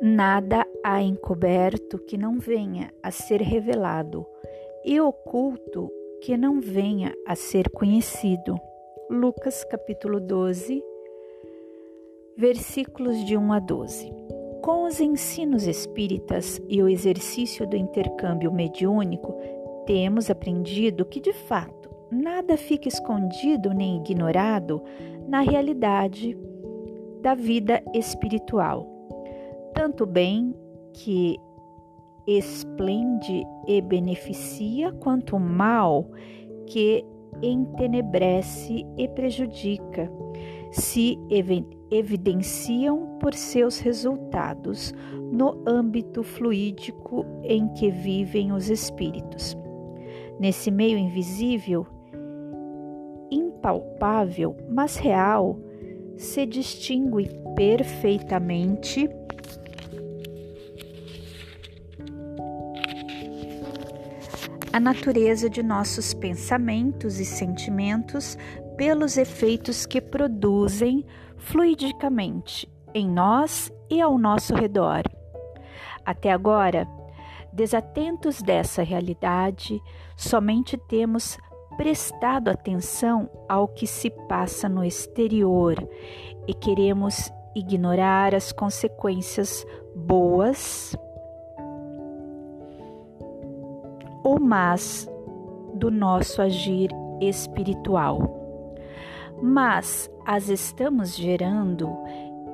Nada há encoberto que não venha a ser revelado, e oculto que não venha a ser conhecido. Lucas capítulo 12, versículos de 1 a 12. Com os ensinos espíritas e o exercício do intercâmbio mediúnico, temos aprendido que, de fato, nada fica escondido nem ignorado na realidade da vida espiritual tanto bem que esplende e beneficia, quanto o mal que entenebrece e prejudica, se evidenciam por seus resultados no âmbito fluídico em que vivem os espíritos. Nesse meio invisível, impalpável, mas real, se distingue perfeitamente a natureza de nossos pensamentos e sentimentos pelos efeitos que produzem fluidicamente em nós e ao nosso redor. Até agora, desatentos dessa realidade, somente temos prestado atenção ao que se passa no exterior e queremos ignorar as consequências boas ou más do nosso agir espiritual. Mas as estamos gerando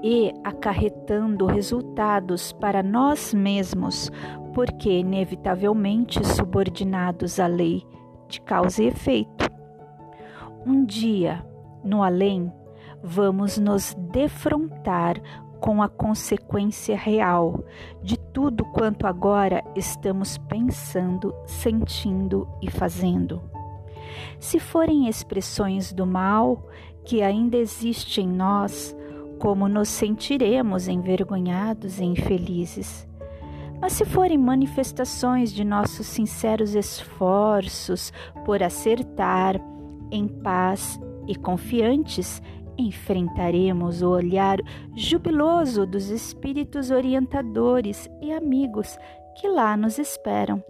e acarretando resultados para nós mesmos, porque inevitavelmente subordinados à lei de causa e efeito. Um dia, no além, vamos nos defrontar com a consequência real de tudo quanto agora estamos pensando, sentindo e fazendo. Se forem expressões do mal que ainda existe em nós, como nos sentiremos envergonhados e infelizes. Mas se forem manifestações de nossos sinceros esforços por acertar, em paz e confiantes, enfrentaremos o olhar jubiloso dos espíritos orientadores e amigos que lá nos esperam.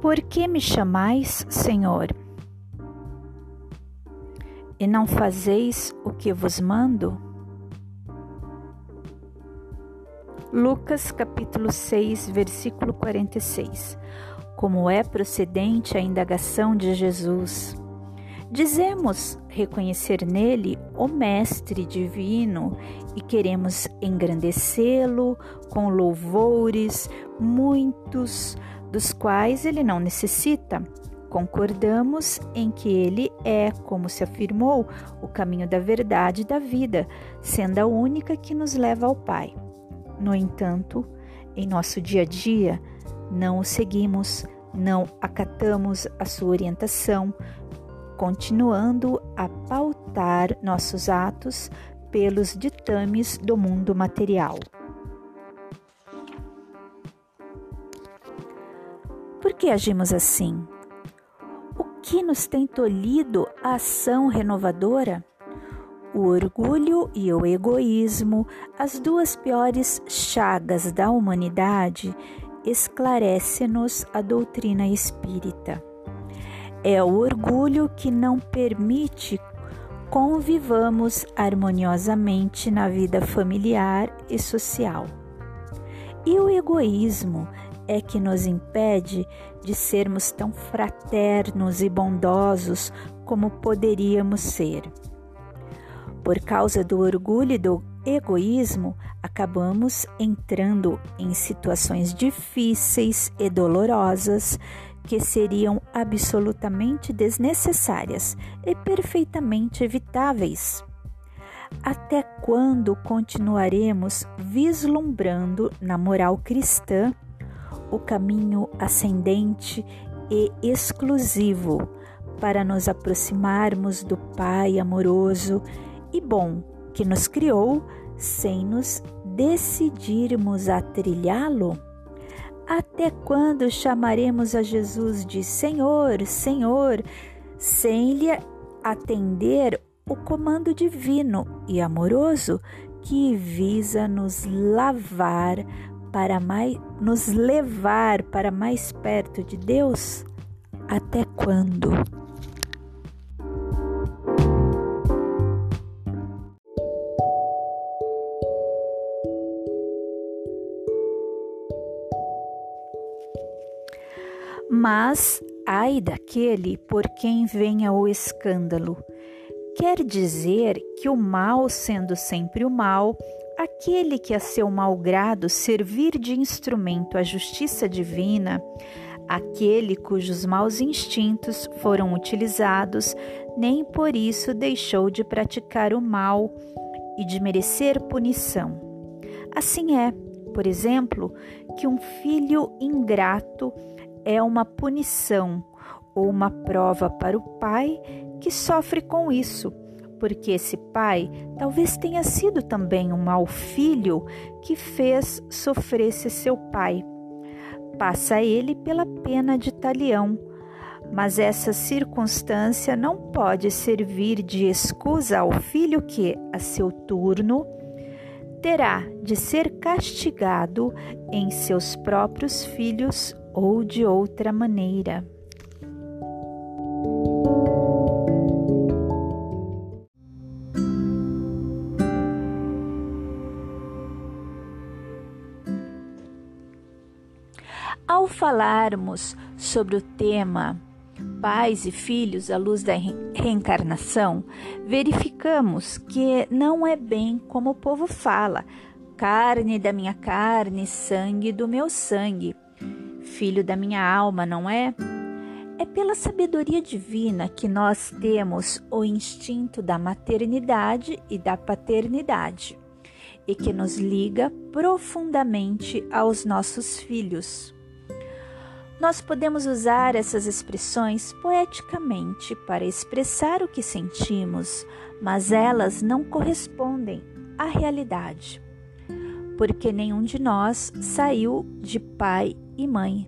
Por que me chamais Senhor? E não fazeis o que vos mando? Lucas capítulo 6, versículo 46. Como é procedente a indagação de Jesus? Dizemos reconhecer nele o Mestre divino e queremos engrandecê-lo com louvores, muitos dos quais ele não necessita. Concordamos em que ele é, como se afirmou, o caminho da verdade e da vida, sendo a única que nos leva ao Pai. No entanto, em nosso dia a dia, não o seguimos, não acatamos a sua orientação, continuando a pautar nossos atos pelos ditames do mundo material. Por que agimos assim? O que nos tem tolhido a ação renovadora? O orgulho e o egoísmo, as duas piores chagas da humanidade, esclarece-nos a doutrina espírita. É o orgulho que não permite convivamos harmoniosamente na vida familiar e social. E o egoísmo é que nos impede de sermos tão fraternos e bondosos como poderíamos ser. Por causa do orgulho e do egoísmo, acabamos entrando em situações difíceis e dolorosas que seriam absolutamente desnecessárias e perfeitamente evitáveis. Até quando continuaremos vislumbrando na moral cristã o caminho ascendente e exclusivo para nos aproximarmos do Pai amoroso e bom que nos criou sem nos decidirmos a trilhá-lo? Até quando chamaremos a Jesus de Senhor, Senhor, sem lhe atender o comando divino e amoroso que visa nos lavar para mais nos levar para mais perto de Deus? Até quando? Mas ai daquele por quem venha o escândalo. Quer dizer que o mal, sendo sempre o mal, aquele que a seu mau grado servir de instrumento à justiça divina, aquele cujos maus instintos foram utilizados, nem por isso deixou de praticar o mal e de merecer punição. Assim é, por exemplo, que um filho ingrato é uma punição ou uma prova para o pai que sofre com isso, porque esse pai talvez tenha sido também um mau filho que fez sofresse seu pai. Passa ele pela pena de talião, mas essa circunstância não pode servir de escusa ao filho que, a seu turno, terá de ser castigado em seus próprios filhos ou de outra maneira. Ao falarmos sobre o tema pais e filhos à luz da reencarnação, verificamos que não é bem como o povo fala: carne da minha carne, sangue do meu sangue filho da minha alma, não é? É pela sabedoria divina que nós temos o instinto da maternidade e da paternidade e que nos liga profundamente aos nossos filhos. Nós podemos usar essas expressões poeticamente para expressar o que sentimos, mas elas não correspondem à realidade, porque nenhum de nós saiu de pai e mãe.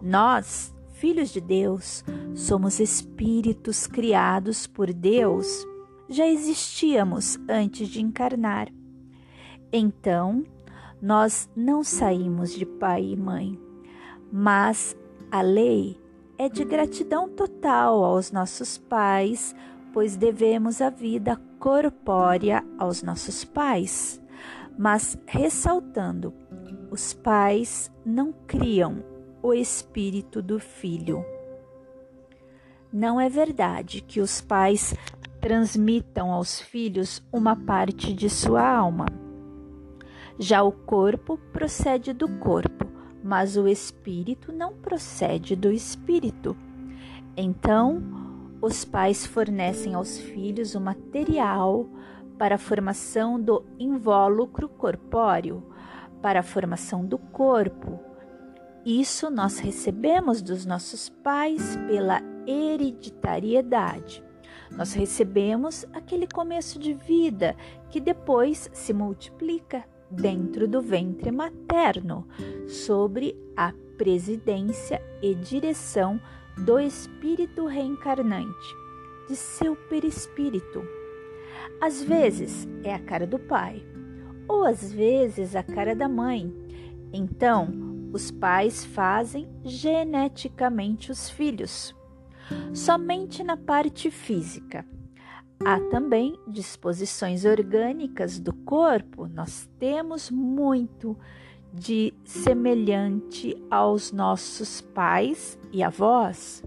Nós, filhos de Deus, somos espíritos criados por Deus, já existíamos antes de encarnar. Então, nós não saímos de pai e mãe, mas a lei é de gratidão total aos nossos pais, pois devemos a vida corpórea aos nossos pais. Mas ressaltando os pais não criam o espírito do filho. Não é verdade que os pais transmitam aos filhos uma parte de sua alma. Já o corpo procede do corpo, mas o espírito não procede do espírito. Então, os pais fornecem aos filhos o material para a formação do invólucro corpóreo para a formação do corpo. Isso nós recebemos dos nossos pais pela hereditariedade. Nós recebemos aquele começo de vida que depois se multiplica dentro do ventre materno, sobre a presidência e direção do espírito reencarnante, de seu perispírito. Às vezes é a cara do pai, ou às vezes a cara da mãe. Então, os pais fazem geneticamente os filhos. Somente na parte física. Há também disposições orgânicas do corpo, nós temos muito de semelhante aos nossos pais e avós.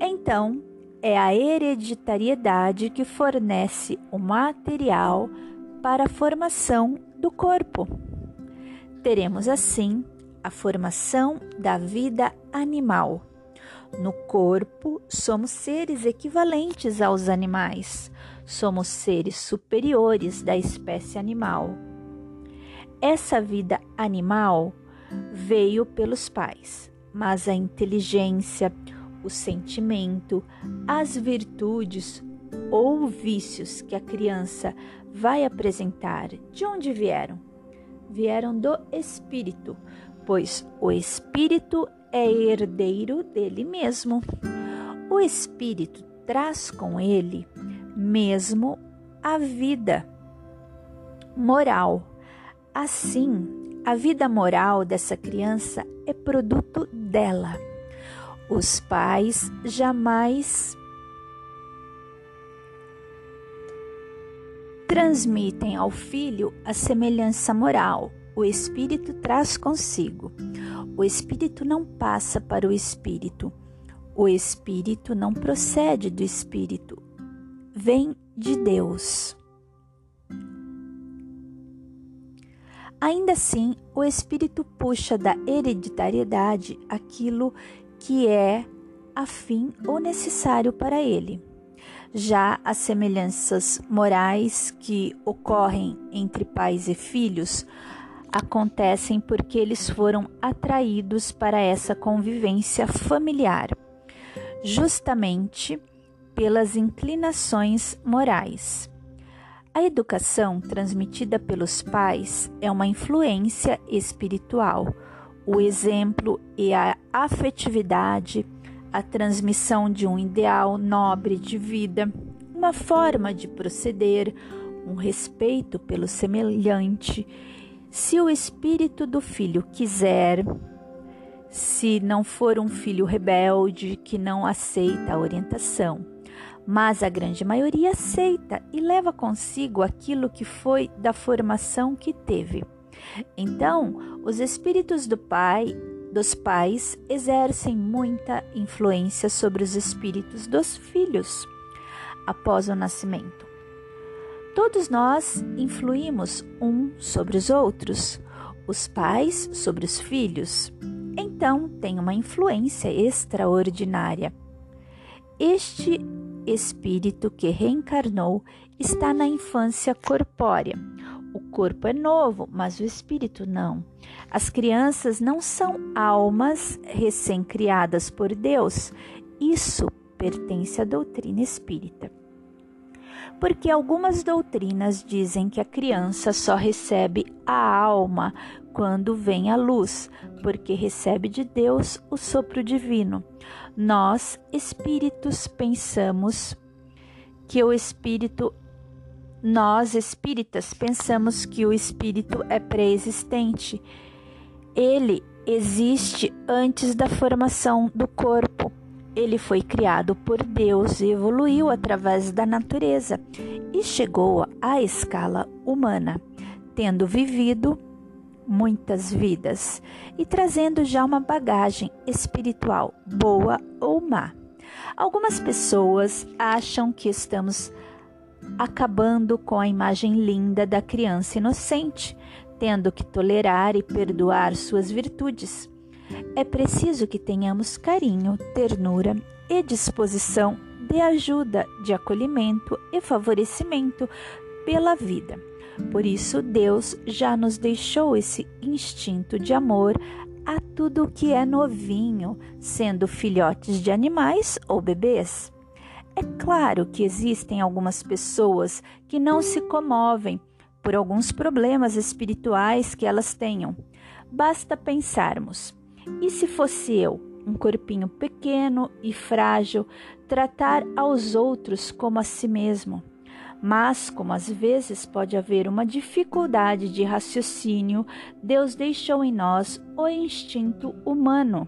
Então, é a hereditariedade que fornece o material para a formação do corpo. Teremos assim a formação da vida animal. No corpo, somos seres equivalentes aos animais, somos seres superiores da espécie animal. Essa vida animal veio pelos pais, mas a inteligência, o sentimento, as virtudes ou vícios que a criança vai apresentar de onde vieram? Vieram do espírito, pois o espírito é herdeiro dele mesmo. O espírito traz com ele mesmo a vida moral. Assim, a vida moral dessa criança é produto dela. Os pais jamais transmitem ao filho a semelhança moral. O espírito traz consigo. O espírito não passa para o espírito. O espírito não procede do espírito. Vem de Deus. Ainda assim, o espírito puxa da hereditariedade aquilo que é afim ou necessário para ele. Já as semelhanças morais que ocorrem entre pais e filhos acontecem porque eles foram atraídos para essa convivência familiar, justamente pelas inclinações morais. A educação transmitida pelos pais é uma influência espiritual. O exemplo e a afetividade a transmissão de um ideal nobre de vida, uma forma de proceder, um respeito pelo semelhante. Se o espírito do filho quiser, se não for um filho rebelde que não aceita a orientação, mas a grande maioria aceita e leva consigo aquilo que foi da formação que teve. Então, os espíritos do pai dos pais exercem muita influência sobre os espíritos dos filhos após o nascimento. Todos nós influímos um sobre os outros, os pais sobre os filhos. Então, tem uma influência extraordinária. Este espírito que reencarnou está na infância corpórea. O corpo é novo, mas o espírito não. As crianças não são almas recém-criadas por Deus. Isso pertence à doutrina espírita. Porque algumas doutrinas dizem que a criança só recebe a alma quando vem à luz, porque recebe de Deus o sopro divino. Nós, espíritos, pensamos que o espírito nós espíritas pensamos que o espírito é pré-existente ele existe antes da formação do corpo. Ele foi criado por Deus e evoluiu através da natureza e chegou à escala humana, tendo vivido muitas vidas e trazendo já uma bagagem espiritual, boa ou má. Algumas pessoas acham que estamos acabando com a imagem linda da criança inocente, tendo que tolerar e perdoar suas virtudes. É preciso que tenhamos carinho, ternura e disposição de ajuda, de acolhimento e favorecimento pela vida. Por isso, Deus já nos deixou esse instinto de amor a tudo que é novinho, sendo filhotes de animais ou bebês. É claro que existem algumas pessoas que não se comovem por alguns problemas espirituais que elas tenham. Basta pensarmos: e se fosse eu, um corpinho pequeno e frágil, tratar aos outros como a si mesmo? Mas, como às vezes pode haver uma dificuldade de raciocínio, Deus deixou em nós o instinto humano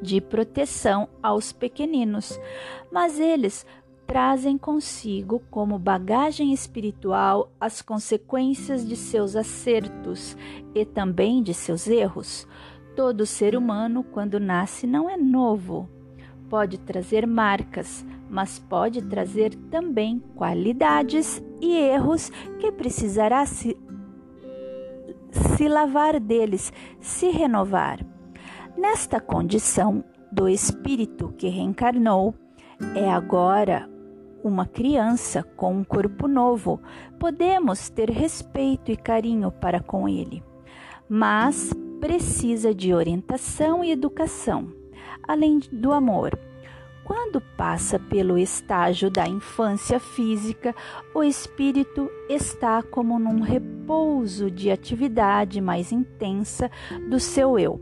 de proteção aos pequeninos, mas eles trazem consigo como bagagem espiritual as consequências de seus acertos e também de seus erros. Todo ser humano, quando nasce, não é novo. Pode trazer marcas, mas pode trazer também qualidades e erros que precisará se, se lavar deles, se renovar. Nesta condição do espírito que reencarnou, é agora uma criança com um corpo novo, podemos ter respeito e carinho para com ele, mas precisa de orientação e educação, além do amor. Quando passa pelo estágio da infância física, o espírito está como num repouso de atividade mais intensa do seu eu,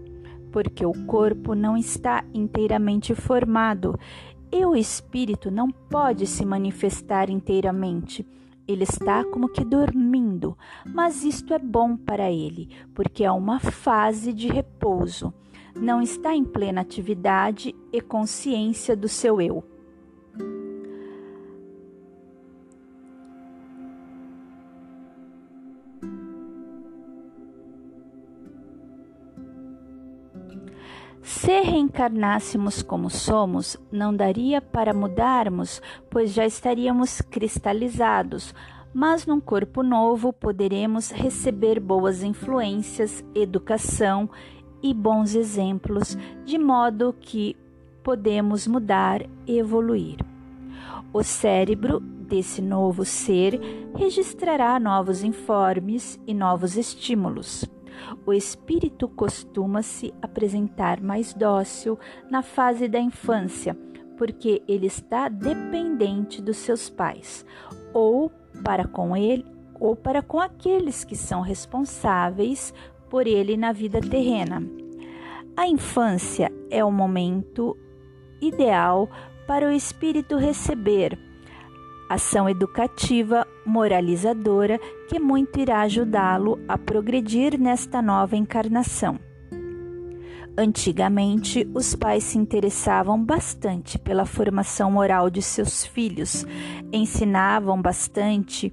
porque o corpo não está inteiramente formado e o espírito não pode se manifestar inteiramente. Ele está como que dormindo, mas isto é bom para ele, porque é uma fase de repouso não está em plena atividade e consciência do seu eu. Se reencarnássemos como somos, não daria para mudarmos, pois já estaríamos cristalizados, mas num corpo novo poderemos receber boas influências, educação e bons exemplos, de modo que podemos mudar e evoluir. O cérebro desse novo ser registrará novos informes e novos estímulos. O espírito costuma se apresentar mais dócil na fase da infância, porque ele está dependente dos seus pais, ou para com ele, ou para com aqueles que são responsáveis por ele na vida terrena. A infância é o momento ideal para o espírito receber ação educativa, moralizadora, que muito irá ajudá-lo a progredir nesta nova encarnação. Antigamente, os pais se interessavam bastante pela formação moral de seus filhos, ensinavam bastante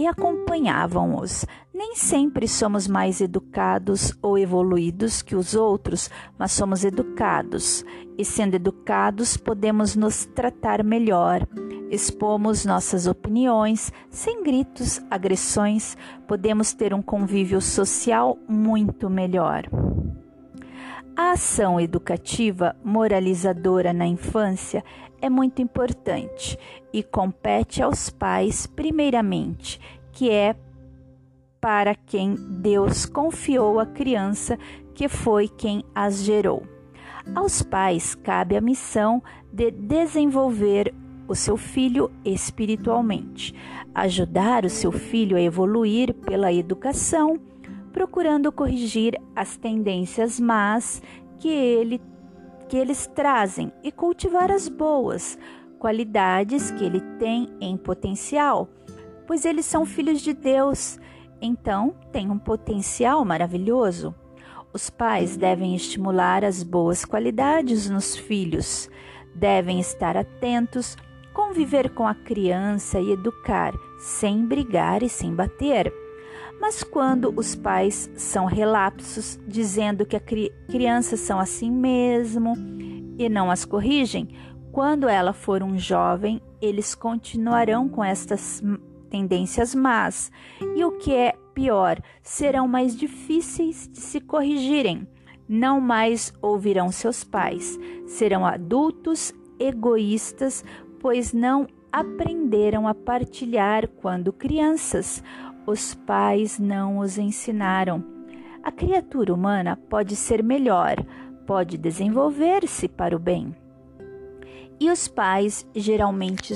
e acompanhavam-os. Nem sempre somos mais educados ou evoluídos que os outros, mas somos educados, e sendo educados, podemos nos tratar melhor. Expomos nossas opiniões sem gritos, agressões, podemos ter um convívio social muito melhor. A ação educativa moralizadora na infância é muito importante e compete aos pais, primeiramente, que é para quem Deus confiou a criança, que foi quem as gerou. Aos pais cabe a missão de desenvolver o seu filho espiritualmente, ajudar o seu filho a evoluir pela educação procurando corrigir as tendências más que, ele, que eles trazem e cultivar as boas qualidades que ele tem em potencial, pois eles são filhos de Deus, então têm um potencial maravilhoso. Os pais devem estimular as boas qualidades nos filhos, devem estar atentos, conviver com a criança e educar, sem brigar e sem bater. Mas quando os pais são relapsos, dizendo que as cri crianças são assim mesmo e não as corrigem, quando ela for um jovem, eles continuarão com estas tendências más. E o que é pior, serão mais difíceis de se corrigirem. Não mais ouvirão seus pais, serão adultos egoístas, pois não aprenderam a partilhar quando crianças os pais não os ensinaram. A criatura humana pode ser melhor, pode desenvolver-se para o bem. E os pais geralmente,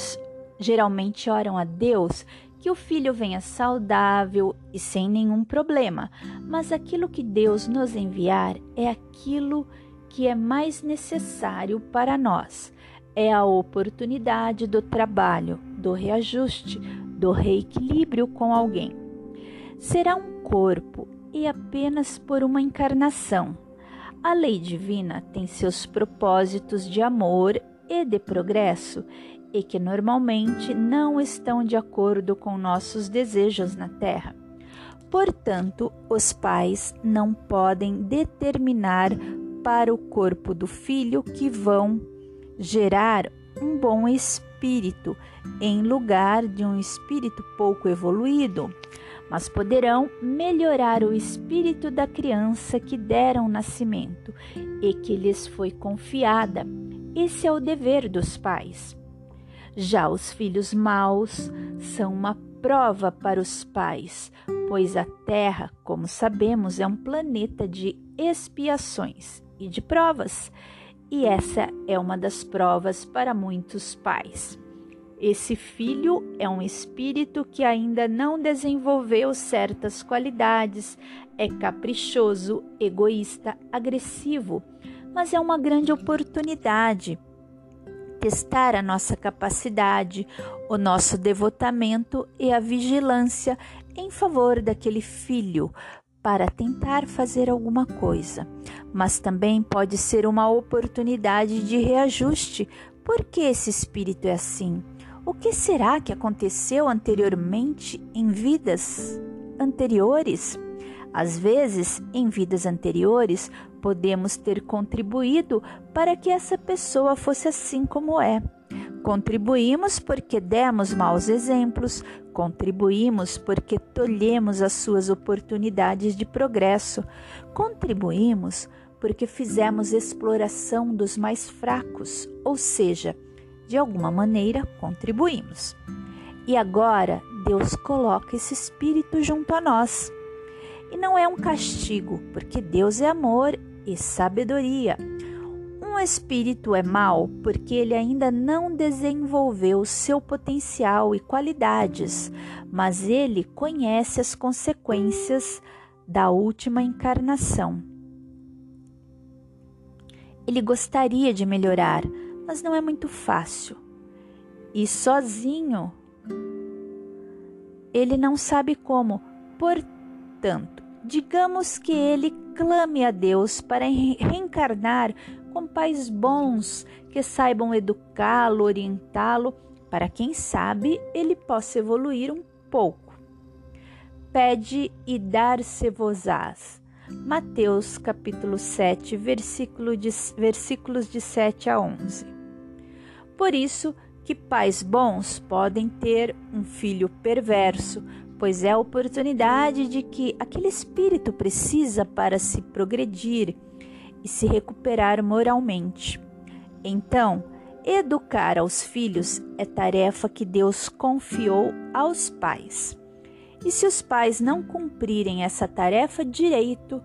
geralmente oram a Deus que o filho venha saudável e sem nenhum problema, mas aquilo que Deus nos enviar é aquilo que é mais necessário para nós. É a oportunidade do trabalho, do reajuste, do reequilíbrio com alguém. Será um corpo e apenas por uma encarnação. A lei divina tem seus propósitos de amor e de progresso e que normalmente não estão de acordo com nossos desejos na Terra. Portanto, os pais não podem determinar para o corpo do filho que vão gerar um bom espírito em lugar de um espírito pouco evoluído, mas poderão melhorar o espírito da criança que deram nascimento e que lhes foi confiada. Esse é o dever dos pais. Já os filhos maus são uma prova para os pais, pois a Terra, como sabemos, é um planeta de expiações e de provas E essa é uma das provas para muitos pais. Esse filho é um espírito que ainda não desenvolveu certas qualidades, é caprichoso, egoísta, agressivo, mas é uma grande oportunidade testar a nossa capacidade, o nosso devotamento e a vigilância em favor daquele filho para tentar fazer alguma coisa, mas também pode ser uma oportunidade de reajuste. Por que esse espírito é assim? O que será que aconteceu anteriormente em vidas anteriores? Às vezes, em vidas anteriores, podemos ter contribuído para que essa pessoa fosse assim como é. Contribuímos porque demos maus exemplos, contribuímos porque tolhemos as suas oportunidades de progresso, contribuímos porque fizemos exploração dos mais fracos, ou seja, de alguma maneira contribuímos. E agora Deus coloca esse espírito junto a nós. E não é um castigo, porque Deus é amor e sabedoria. Um espírito é mau porque ele ainda não desenvolveu seu potencial e qualidades, mas ele conhece as consequências da última encarnação. Ele gostaria de melhorar, mas não é muito fácil. E sozinho, ele não sabe como. Portanto, digamos que ele clame a Deus para reencarnar com pais bons que saibam educá-lo, orientá-lo, para quem sabe ele possa evoluir um pouco. Pede e dar-se-vos-ás. Mateus capítulo 7, versículo de, versículos de 7 a 11. Por isso que pais bons podem ter um filho perverso, pois é a oportunidade de que aquele espírito precisa para se progredir e se recuperar moralmente. Então, educar aos filhos é tarefa que Deus confiou aos pais. E se os pais não cumprirem essa tarefa direito,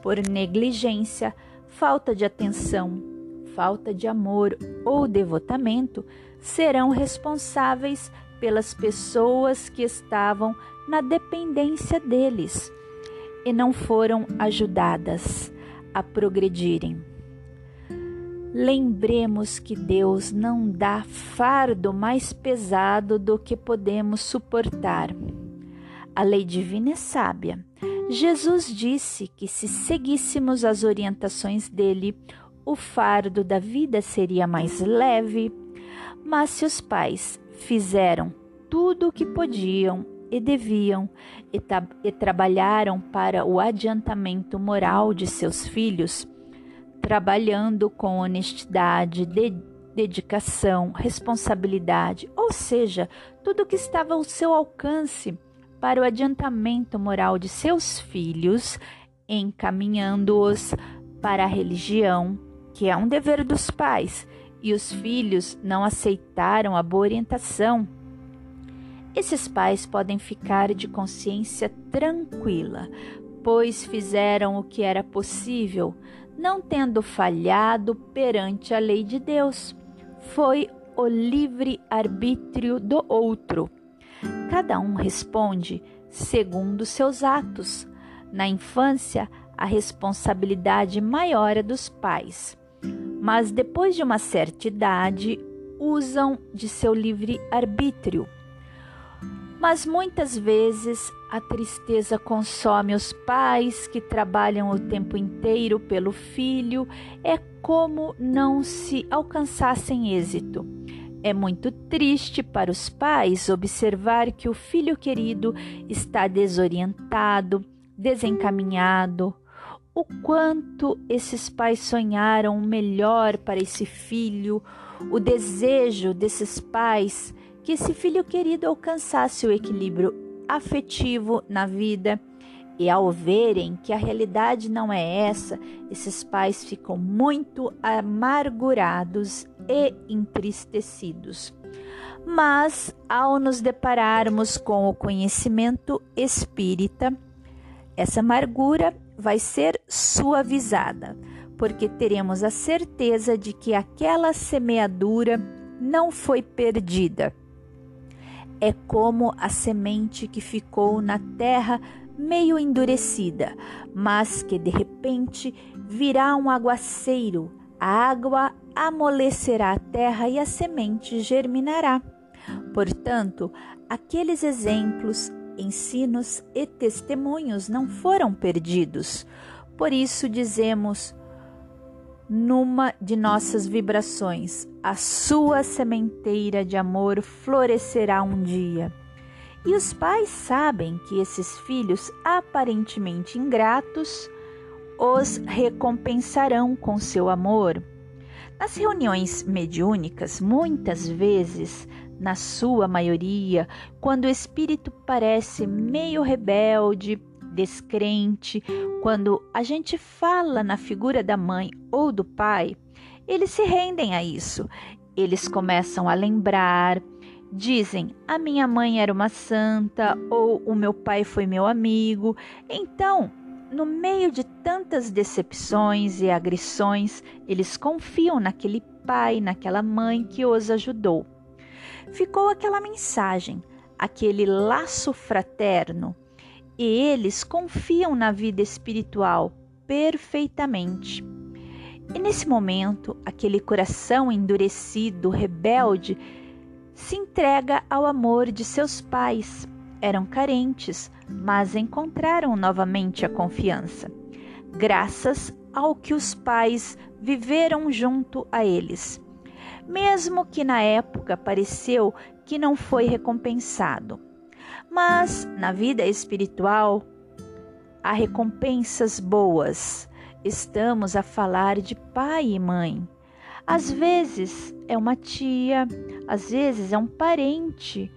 por negligência, falta de atenção, falta de amor ou devotamento, serão responsáveis pelas pessoas que estavam na dependência deles e não foram ajudadas a progredirem. Lembremos que Deus não dá fardo mais pesado do que podemos suportar. A lei divina é sábia. Jesus disse que se seguíssemos as orientações dele, o fardo da vida seria mais leve. Mas se os pais fizeram tudo o que podiam e deviam e, e trabalharam para o adiantamento moral de seus filhos, trabalhando com honestidade, de, dedicação, responsabilidade, ou seja, tudo que estava ao seu alcance para o adiantamento moral de seus filhos, encaminhando-os para a religião, que é um dever dos pais, e os filhos não aceitaram a boa orientação esses pais podem ficar de consciência tranquila, pois fizeram o que era possível, não tendo falhado perante a lei de Deus. Foi o livre arbítrio do outro. Cada um responde segundo seus atos. Na infância, a responsabilidade maior é dos pais, mas depois de uma certa idade, usam de seu livre arbítrio mas muitas vezes a tristeza consome os pais que trabalham o tempo inteiro pelo filho, é como não se alcançassem êxito. É muito triste para os pais observar que o filho querido está desorientado, desencaminhado. O quanto esses pais sonharam o melhor para esse filho, o desejo desses pais que esse filho querido alcançasse o equilíbrio afetivo na vida. E ao verem que a realidade não é essa, esses pais ficam muito amargurados e entristecidos. Mas ao nos depararmos com o conhecimento espírita, essa amargura vai ser suavizada porque teremos a certeza de que aquela semeadura não foi perdida. É como a semente que ficou na terra meio endurecida, mas que de repente virá um aguaceiro, a água amolecerá a terra e a semente germinará. Portanto, aqueles exemplos, ensinos e testemunhos não foram perdidos. Por isso dizemos numa de nossas vibrações: a sua sementeira de amor florescerá um dia. E os pais sabem que esses filhos aparentemente ingratos os recompensarão com seu amor. Nas reuniões mediúnicas, muitas vezes, na sua maioria, quando o espírito parece meio rebelde, descrente, quando a gente fala na figura da mãe ou do pai, eles se rendem a isso. Eles começam a lembrar, dizem: a minha mãe era uma santa ou o meu pai foi meu amigo. Então, no meio de tantas decepções e agressões, eles confiam naquele pai, naquela mãe que os ajudou. Ficou aquela mensagem, aquele laço fraterno, e eles confiam na vida espiritual perfeitamente. E nesse momento, aquele coração endurecido, rebelde, se entrega ao amor de seus pais. Eram carentes, mas encontraram novamente a confiança, graças ao que os pais viveram junto a eles. Mesmo que na época pareceu que não foi recompensado. Mas na vida espiritual há recompensas boas. Estamos a falar de pai e mãe. Às vezes é uma tia, às vezes é um parente,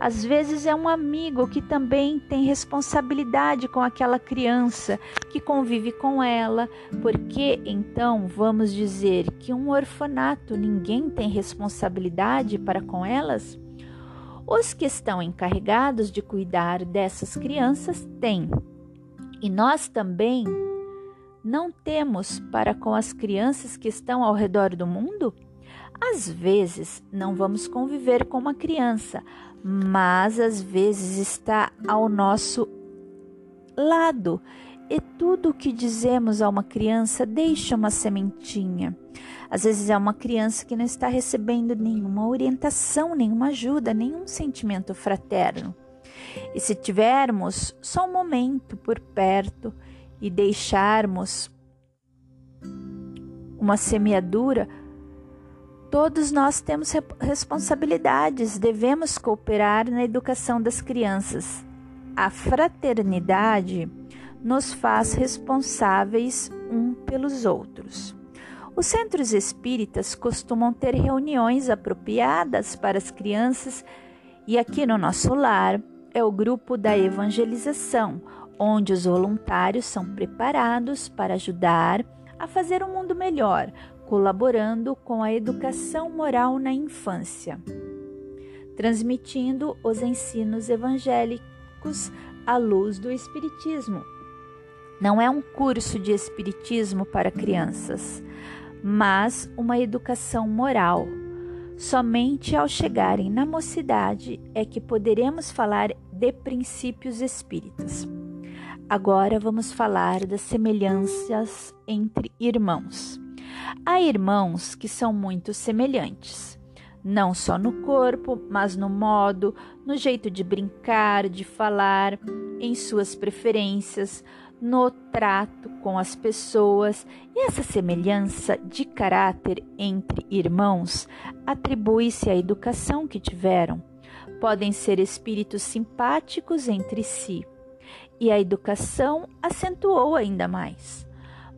às vezes é um amigo que também tem responsabilidade com aquela criança que convive com ela, porque então vamos dizer que um orfanato ninguém tem responsabilidade para com elas? Os que estão encarregados de cuidar dessas crianças têm. E nós também não temos para com as crianças que estão ao redor do mundo? Às vezes não vamos conviver com uma criança, mas às vezes está ao nosso lado. E tudo o que dizemos a uma criança deixa uma sementinha. Às vezes é uma criança que não está recebendo nenhuma orientação, nenhuma ajuda, nenhum sentimento fraterno. E se tivermos só um momento por perto e deixarmos uma semeadura, Todos nós temos responsabilidades, devemos cooperar na educação das crianças. A fraternidade nos faz responsáveis um pelos outros. Os centros espíritas costumam ter reuniões apropriadas para as crianças e aqui no nosso lar é o grupo da evangelização, onde os voluntários são preparados para ajudar a fazer um mundo melhor, colaborando com a educação moral na infância, transmitindo os ensinos evangélicos à luz do Espiritismo. Não é um curso de Espiritismo para crianças, mas uma educação moral. Somente ao chegarem na mocidade é que poderemos falar de princípios espíritas. Agora vamos falar das semelhanças entre irmãos. Há irmãos que são muito semelhantes, não só no corpo, mas no modo, no jeito de brincar, de falar, em suas preferências, no trato com as pessoas, e essa semelhança de caráter entre irmãos atribui-se à educação que tiveram. Podem ser espíritos simpáticos entre si, e a educação acentuou ainda mais.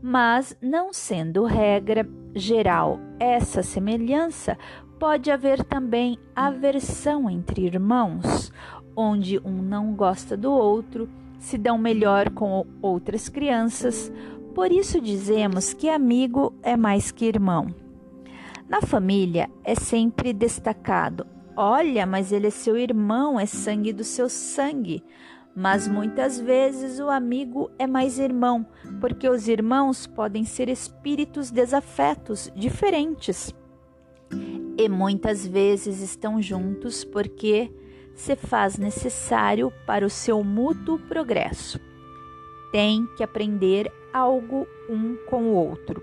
Mas não sendo regra geral essa semelhança, pode haver também aversão entre irmãos, onde um não gosta do outro, se dão melhor com outras crianças. Por isso dizemos que amigo é mais que irmão. Na família é sempre destacado: olha, mas ele é seu irmão, é sangue do seu sangue. mas muitas vezes o amigo é mais irmão, porque os irmãos podem ser espíritos desafetos, diferentes. E muitas vezes estão juntos porque se faz necessário para o seu mútuo progresso. Tem que aprender algo um com o outro.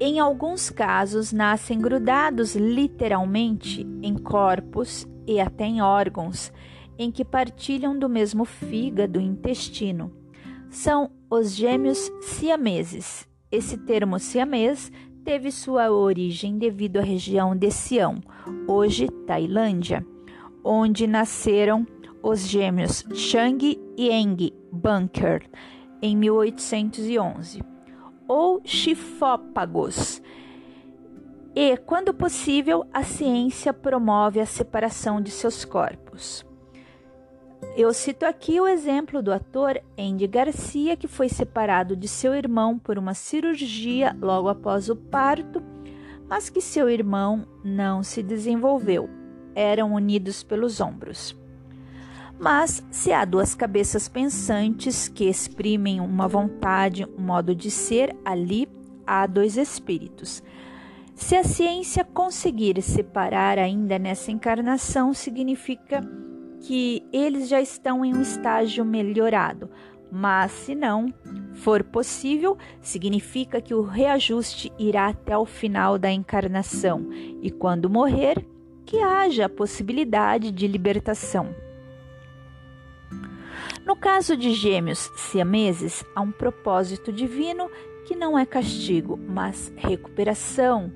Em alguns casos, nascem grudados literalmente em corpos e até em órgãos em que partilham do mesmo fígado e intestino. São os gêmeos siameses. Esse termo siamês teve sua origem devido à região de Sião, hoje Tailândia, onde nasceram os gêmeos Chang e Eng Bunker em 1811 ou chifópagos. E, quando possível, a ciência promove a separação de seus corpos. Eu cito aqui o exemplo do ator Andy Garcia, que foi separado de seu irmão por uma cirurgia logo após o parto, mas que seu irmão não se desenvolveu. Eram unidos pelos ombros. Mas se há duas cabeças pensantes que exprimem uma vontade, um modo de ser, ali há dois espíritos. Se a ciência conseguir separar ainda nessa encarnação, significa que eles já estão em um estágio melhorado. Mas se não for possível, significa que o reajuste irá até o final da encarnação e quando morrer, que haja a possibilidade de libertação. No caso de gêmeos siameses, há um propósito divino que não é castigo, mas recuperação,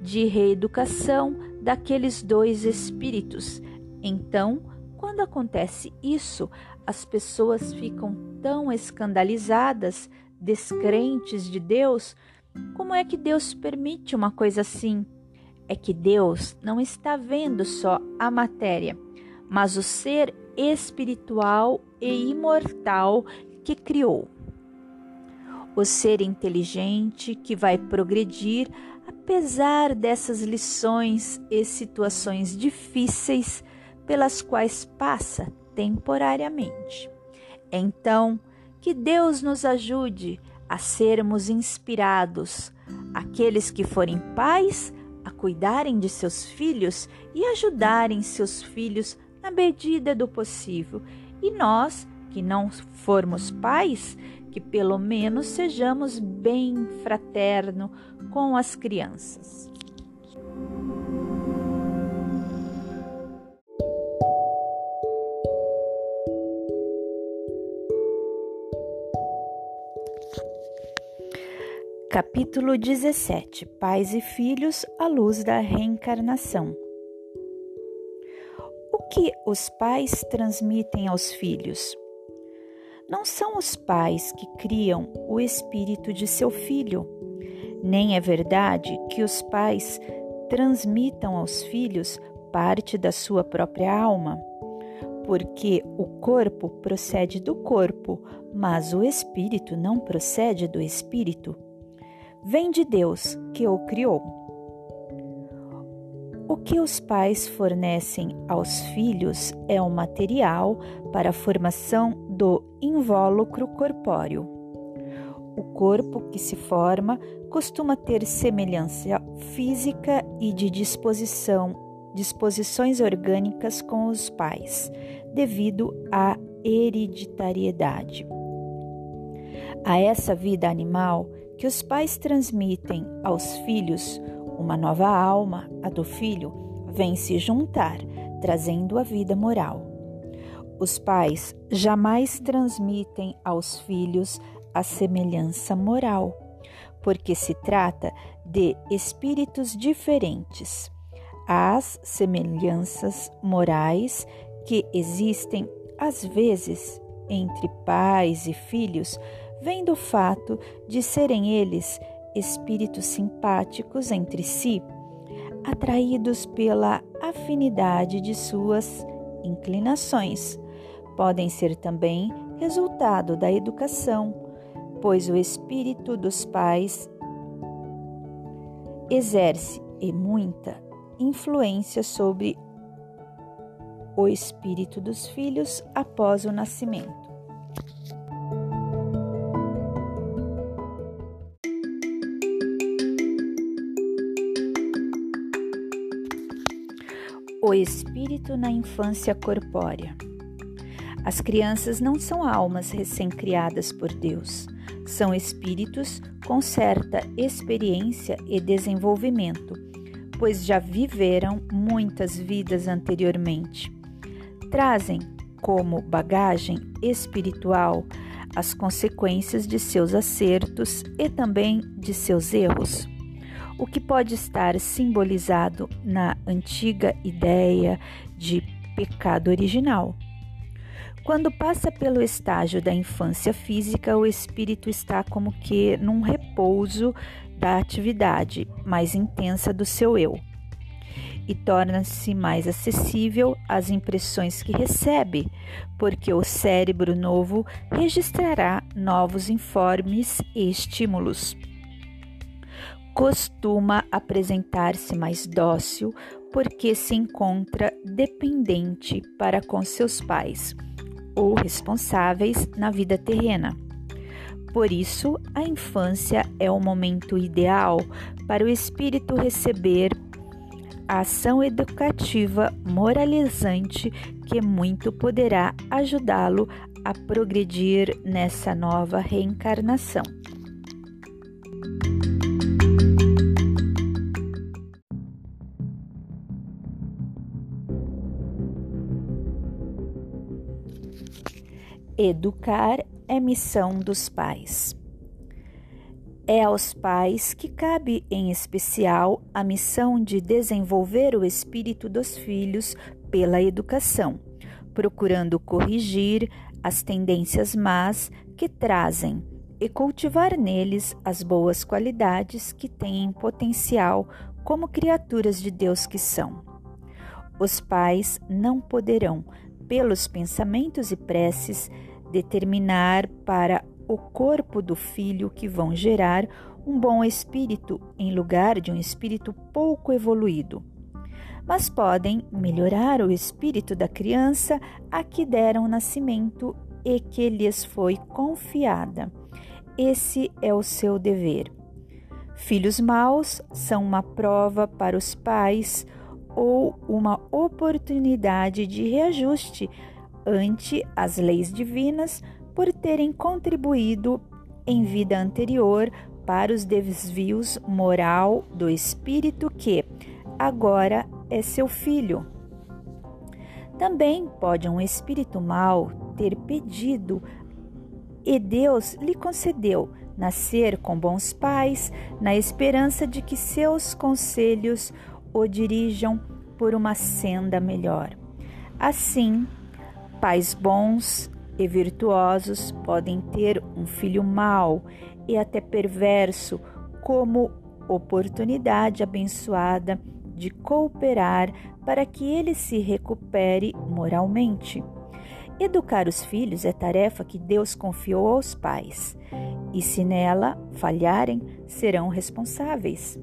de reeducação daqueles dois espíritos. Então, quando acontece isso, as pessoas ficam tão escandalizadas, descrentes de Deus. Como é que Deus permite uma coisa assim? É que Deus não está vendo só a matéria, mas o ser espiritual e imortal que criou. O ser inteligente que vai progredir apesar dessas lições e situações difíceis pelas quais passa temporariamente. Então, que Deus nos ajude a sermos inspirados, aqueles que forem pais a cuidarem de seus filhos e ajudarem seus filhos na medida do possível. E nós, que não formos pais, que pelo menos sejamos bem fraterno com as crianças. Capítulo 17 Pais e Filhos à luz da reencarnação que os pais transmitem aos filhos? Não são os pais que criam o espírito de seu filho, nem é verdade que os pais transmitam aos filhos parte da sua própria alma, porque o corpo procede do corpo, mas o espírito não procede do espírito. Vem de Deus que o criou. O que os pais fornecem aos filhos é o material para a formação do invólucro corpóreo. O corpo que se forma costuma ter semelhança física e de disposição, disposições orgânicas com os pais, devido à hereditariedade. A essa vida animal que os pais transmitem aos filhos, uma nova alma, a do filho, vem se juntar, trazendo a vida moral. Os pais jamais transmitem aos filhos a semelhança moral, porque se trata de espíritos diferentes. As semelhanças morais que existem às vezes entre pais e filhos vêm do fato de serem eles espíritos simpáticos entre si, atraídos pela afinidade de suas inclinações. Podem ser também resultado da educação, pois o espírito dos pais exerce e muita influência sobre o espírito dos filhos após o nascimento. O espírito na infância corpórea. As crianças não são almas recém-criadas por Deus, são espíritos com certa experiência e desenvolvimento, pois já viveram muitas vidas anteriormente. Trazem como bagagem espiritual as consequências de seus acertos e também de seus erros, o que pode estar simbolizado na antiga ideia de pecado original quando passa pelo estágio da infância física, o espírito está como que num repouso da atividade mais intensa do seu eu e torna-se mais acessível às impressões que recebe, porque o cérebro novo registrará novos informes e estímulos. Costuma apresentar-se mais dócil porque se encontra dependente para com seus pais ou responsáveis na vida terrena. Por isso, a infância é o momento ideal para o espírito receber a ação educativa moralizante que muito poderá ajudá-lo a progredir nessa nova reencarnação. Educar é missão dos pais. É aos pais que cabe, em especial, a missão de desenvolver o espírito dos filhos pela educação, procurando corrigir as tendências más que trazem e cultivar neles as boas qualidades que têm potencial como criaturas de Deus que são. Os pais não poderão, pelos pensamentos e preces, determinar para o corpo do filho que vão gerar um bom espírito em lugar de um espírito pouco evoluído. Mas podem melhorar o espírito da criança a que deram nascimento e que lhes foi confiada. Esse é o seu dever. Filhos maus são uma prova para os pais ou uma oportunidade de reajuste ante as leis divinas por terem contribuído em vida anterior para os desvios moral do espírito que agora é seu filho. Também pode um espírito mau ter pedido e Deus lhe concedeu nascer com bons pais, na esperança de que seus conselhos o dirijam por uma senda melhor. Assim, Pais bons e virtuosos podem ter um filho mau e até perverso como oportunidade abençoada de cooperar para que ele se recupere moralmente. Educar os filhos é tarefa que Deus confiou aos pais, e se nela falharem, serão responsáveis.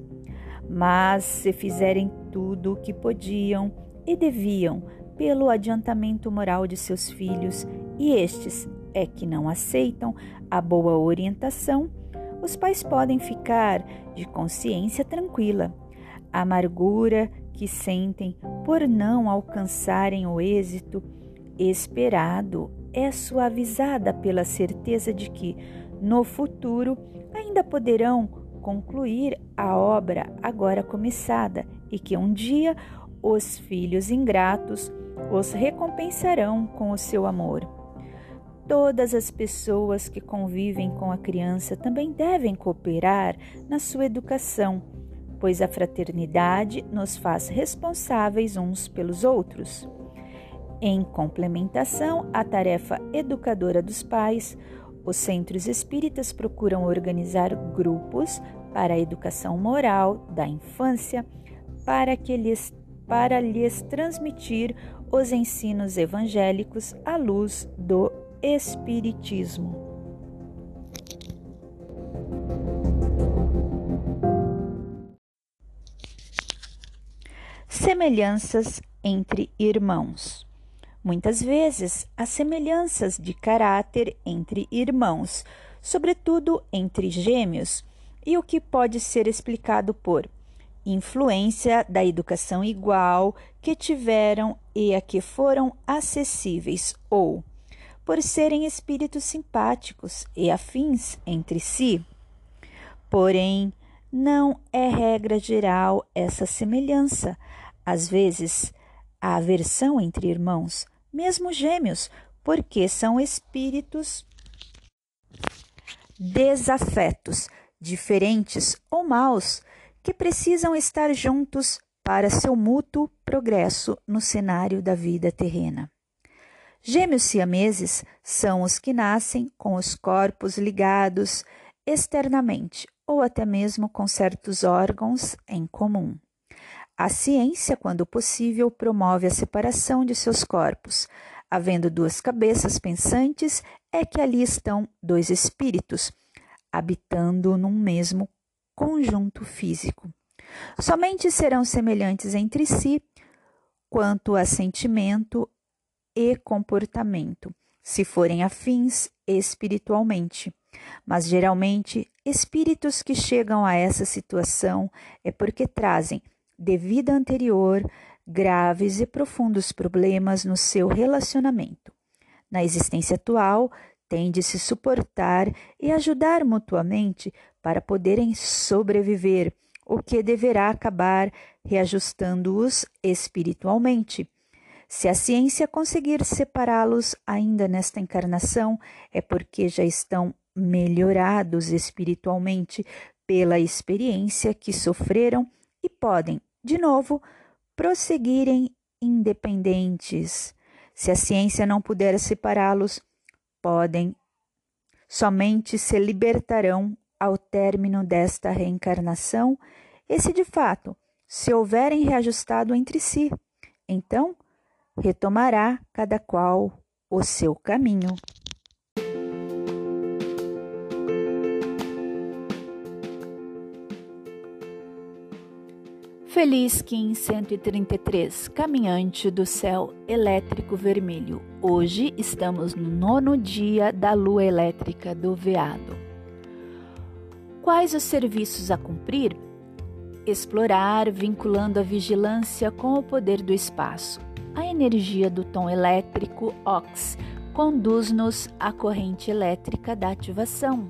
Mas se fizerem tudo o que podiam e deviam pelo adiantamento moral de seus filhos e estes é que não aceitam a boa orientação, os pais podem ficar de consciência tranquila. A amargura que sentem por não alcançarem o êxito esperado é suavizada pela certeza de que, no futuro, ainda poderão concluir a obra agora começada e que um dia os filhos ingratos os recompensarão com o seu amor. Todas as pessoas que convivem com a criança também devem cooperar na sua educação, pois a fraternidade nos faz responsáveis uns pelos outros. Em complementação à tarefa educadora dos pais, os centros espíritas procuram organizar grupos para a educação moral da infância, para que lhes, para lhes transmitir os ensinos evangélicos à luz do Espiritismo. Semelhanças entre irmãos. Muitas vezes há semelhanças de caráter entre irmãos, sobretudo entre gêmeos, e o que pode ser explicado por influência da educação igual que tiveram e a que foram acessíveis, ou por serem espíritos simpáticos e afins entre si. Porém, não é regra geral essa semelhança. Às vezes, a aversão entre irmãos, mesmo gêmeos, porque são espíritos desafetos, diferentes ou maus, que precisam estar juntos para seu mútuo progresso no cenário da vida terrena. Gêmeos siameses são os que nascem com os corpos ligados externamente ou até mesmo com certos órgãos em comum. A ciência, quando possível, promove a separação de seus corpos. Havendo duas cabeças pensantes, é que ali estão dois espíritos, habitando num mesmo conjunto físico. Somente serão semelhantes entre si quanto a sentimento e comportamento, se forem afins espiritualmente. Mas geralmente, espíritos que chegam a essa situação é porque trazem, de vida anterior, graves e profundos problemas no seu relacionamento. Na existência atual, têm de se suportar e ajudar mutuamente para poderem sobreviver, o que deverá acabar reajustando-os espiritualmente. Se a ciência conseguir separá-los ainda nesta encarnação, é porque já estão melhorados espiritualmente pela experiência que sofreram e podem, de novo, prosseguirem independentes. Se a ciência não puder separá-los, podem somente se libertarão ao término desta reencarnação e se de fato se houverem reajustado entre si, então retomará cada qual o seu caminho. Feliz Kim 133, caminhante do céu elétrico vermelho. Hoje estamos no nono dia da lua elétrica do veado. Quais os serviços a cumprir? Explorar, vinculando a vigilância com o poder do espaço. A energia do tom elétrico OX conduz-nos à corrente elétrica da ativação.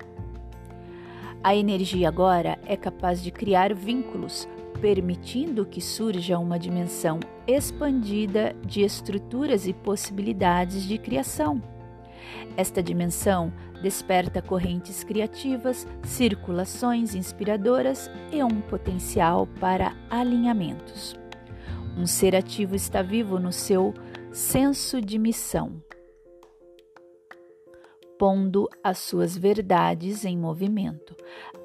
A energia agora é capaz de criar vínculos, permitindo que surja uma dimensão expandida de estruturas e possibilidades de criação. Esta dimensão desperta correntes criativas, circulações inspiradoras e um potencial para alinhamentos. Um ser ativo está vivo no seu senso de missão, pondo as suas verdades em movimento.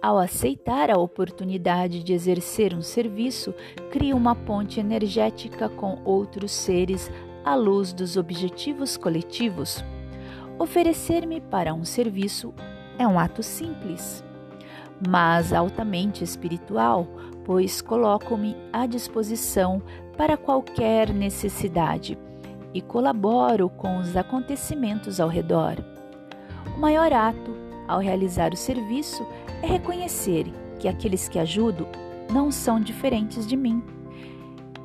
Ao aceitar a oportunidade de exercer um serviço, cria uma ponte energética com outros seres à luz dos objetivos coletivos. Oferecer-me para um serviço é um ato simples, mas altamente espiritual, pois coloco-me à disposição para qualquer necessidade e colaboro com os acontecimentos ao redor. O maior ato ao realizar o serviço é reconhecer que aqueles que ajudo não são diferentes de mim,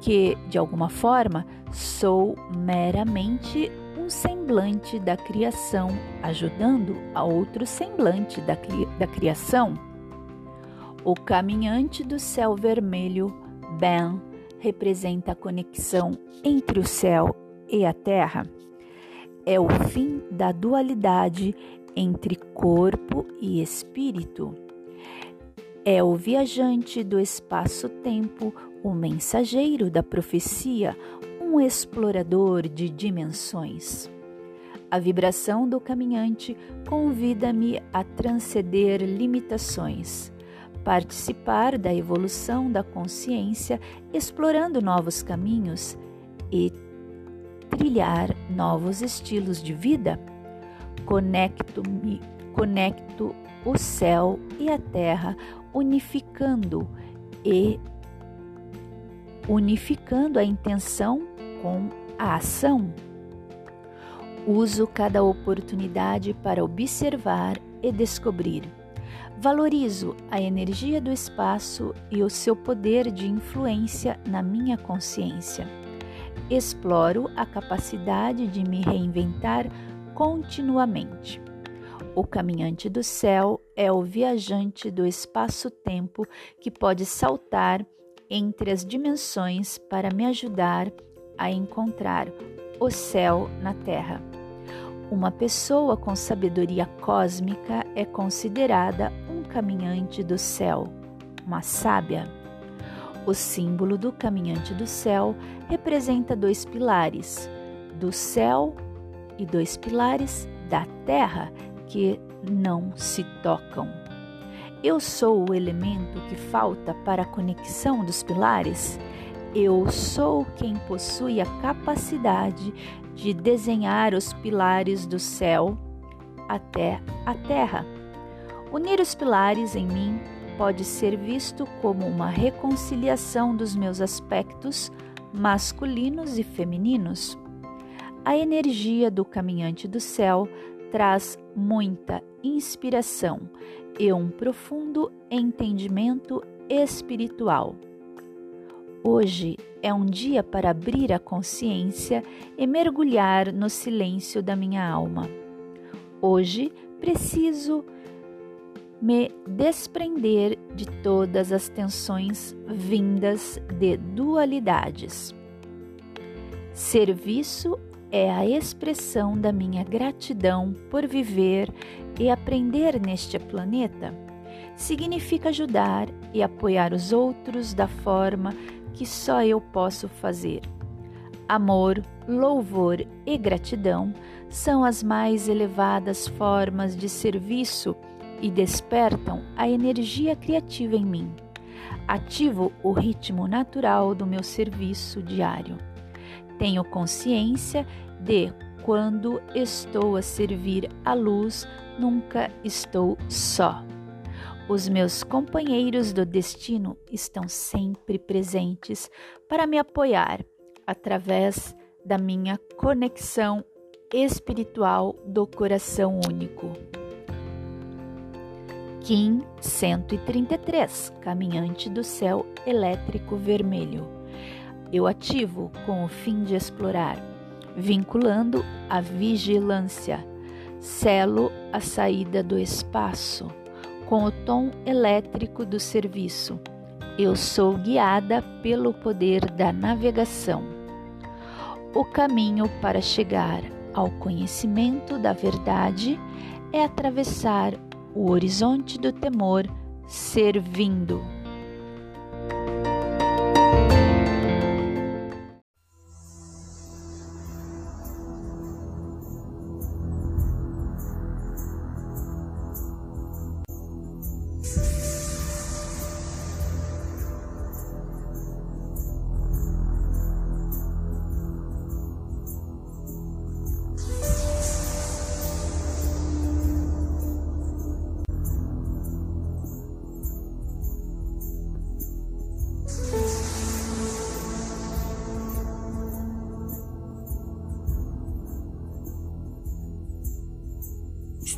que de alguma forma sou meramente semblante da criação, ajudando a outro semblante da, da criação. O caminhante do céu vermelho, Ben, representa a conexão entre o céu e a terra. É o fim da dualidade entre corpo e espírito. É o viajante do espaço-tempo, o mensageiro da profecia, um explorador de dimensões. A vibração do caminhante convida-me a transcender limitações, participar da evolução da consciência, explorando novos caminhos e trilhar novos estilos de vida. Conecto-me, conecto o céu e a terra, unificando e unificando a intenção com a ação. Uso cada oportunidade para observar e descobrir. Valorizo a energia do espaço e o seu poder de influência na minha consciência. Exploro a capacidade de me reinventar continuamente. O caminhante do céu é o viajante do espaço-tempo que pode saltar entre as dimensões para me ajudar a encontrar o céu na terra. Uma pessoa com sabedoria cósmica é considerada um caminhante do céu, uma sábia. O símbolo do caminhante do céu representa dois pilares, do céu e dois pilares da terra que não se tocam. Eu sou o elemento que falta para a conexão dos pilares. Eu sou quem possui a capacidade de desenhar os pilares do céu até a terra. Unir os pilares em mim pode ser visto como uma reconciliação dos meus aspectos masculinos e femininos. A energia do caminhante do céu traz muita inspiração e um profundo entendimento espiritual. Hoje é um dia para abrir a consciência e mergulhar no silêncio da minha alma. Hoje preciso me desprender de todas as tensões vindas de dualidades. Serviço é a expressão da minha gratidão por viver e aprender neste planeta. Significa ajudar e apoiar os outros da forma que só eu posso fazer. Amor, louvor e gratidão são as mais elevadas formas de serviço e despertam a energia criativa em mim. Ativo o ritmo natural do meu serviço diário. Tenho consciência de quando estou a servir a luz, nunca estou só. Os meus companheiros do destino estão sempre presentes para me apoiar através da minha conexão espiritual do coração único. Kim 133 Caminhante do Céu Elétrico Vermelho. Eu ativo com o fim de explorar, vinculando a vigilância, selo a saída do espaço com o tom elétrico do serviço. Eu sou guiada pelo poder da navegação. O caminho para chegar ao conhecimento da verdade é atravessar o horizonte do temor, servindo.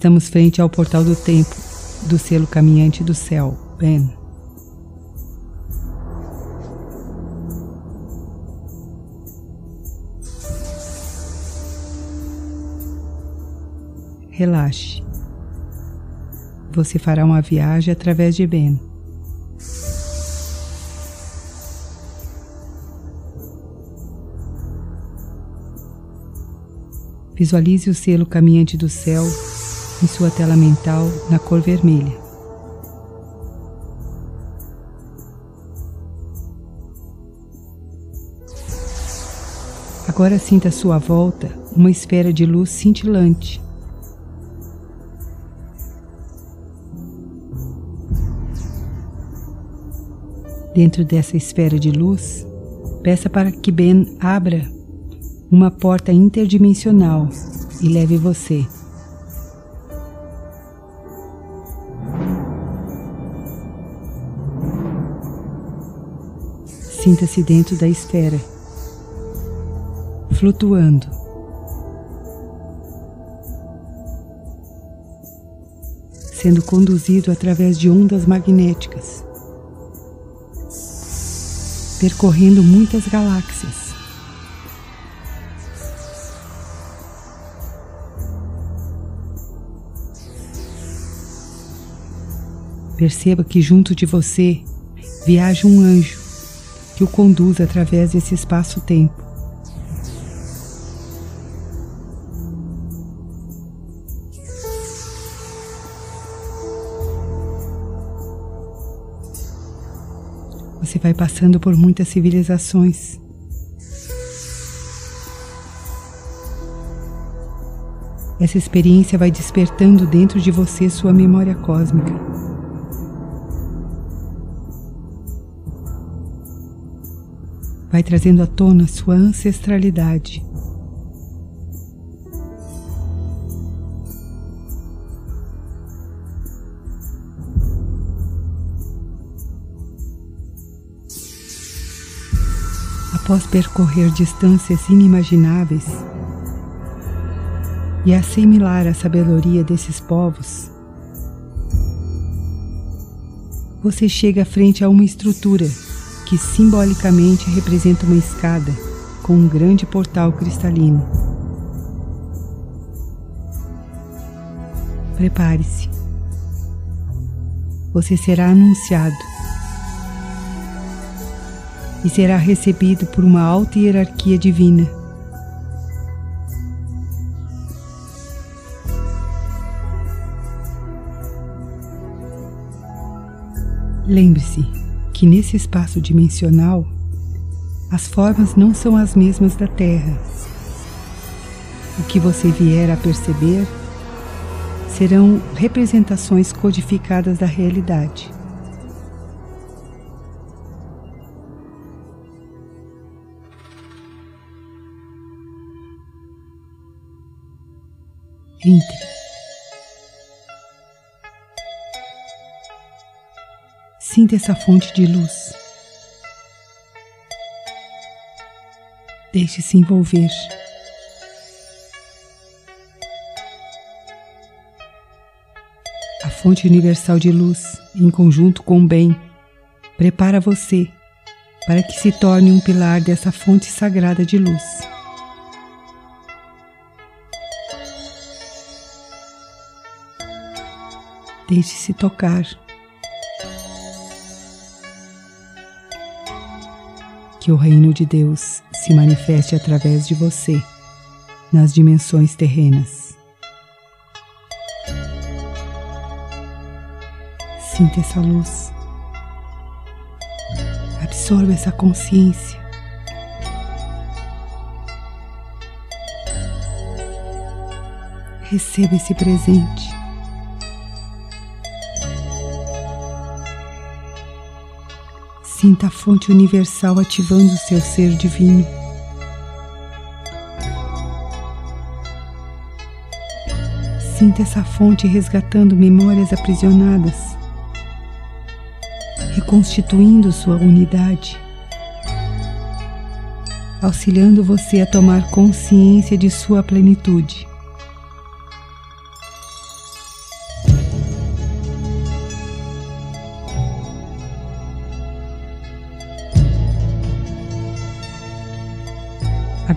Estamos frente ao portal do tempo do selo caminhante do céu, Ben. Relaxe. Você fará uma viagem através de Ben. Visualize o selo caminhante do céu em sua tela mental na cor vermelha. Agora sinta à sua volta uma esfera de luz cintilante. Dentro dessa esfera de luz, peça para que Ben abra uma porta interdimensional e leve você Sinta-se dentro da esfera, flutuando. Sendo conduzido através de ondas magnéticas, percorrendo muitas galáxias. Perceba que junto de você viaja um anjo que o conduz através desse espaço-tempo. Você vai passando por muitas civilizações. Essa experiência vai despertando dentro de você sua memória cósmica. Vai trazendo à tona sua ancestralidade. Após percorrer distâncias inimagináveis e assimilar a sabedoria desses povos, você chega frente a uma estrutura que simbolicamente representa uma escada com um grande portal cristalino. Prepare-se. Você será anunciado e será recebido por uma alta hierarquia divina. Lembre-se, que nesse espaço dimensional as formas não são as mesmas da Terra. O que você vier a perceber serão representações codificadas da realidade. Entre. Sinta essa fonte de luz. Deixe-se envolver. A fonte universal de luz, em conjunto com o bem, prepara você para que se torne um pilar dessa fonte sagrada de luz. Deixe-se tocar. Que o reino de Deus se manifeste através de você nas dimensões terrenas. Sinta essa luz. Absorva essa consciência. Receba esse presente. Sinta a fonte universal ativando o seu ser divino. Sinta essa fonte resgatando memórias aprisionadas, reconstituindo sua unidade, auxiliando você a tomar consciência de sua plenitude.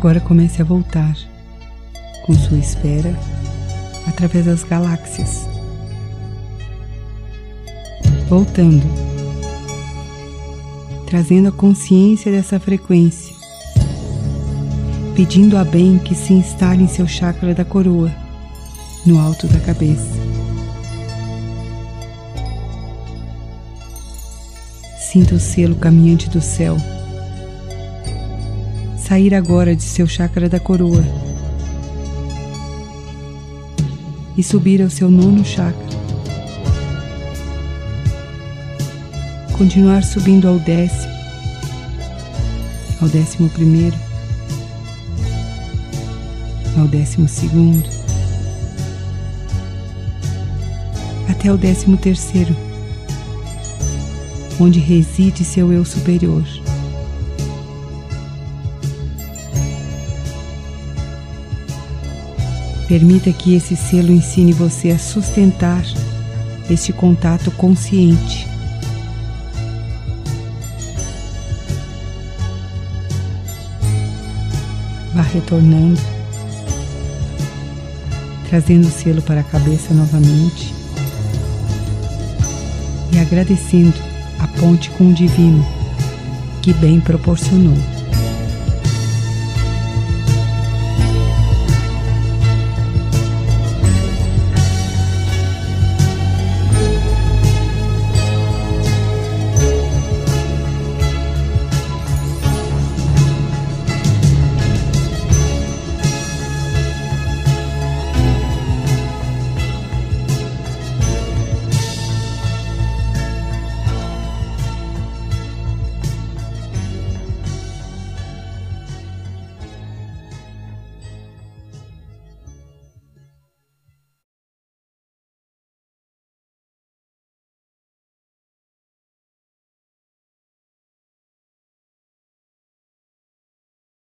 Agora comece a voltar com sua esfera através das galáxias. Voltando, trazendo a consciência dessa frequência, pedindo a bem que se instale em seu chakra da coroa, no alto da cabeça. Sinta o selo caminhante do céu sair agora de seu chakra da coroa e subir ao seu nono chakra. Continuar subindo ao décimo, ao décimo primeiro, ao décimo segundo, até o décimo terceiro, onde reside seu eu superior. Permita que esse selo ensine você a sustentar este contato consciente. Vá retornando, trazendo o selo para a cabeça novamente e agradecendo a ponte com o divino que bem proporcionou.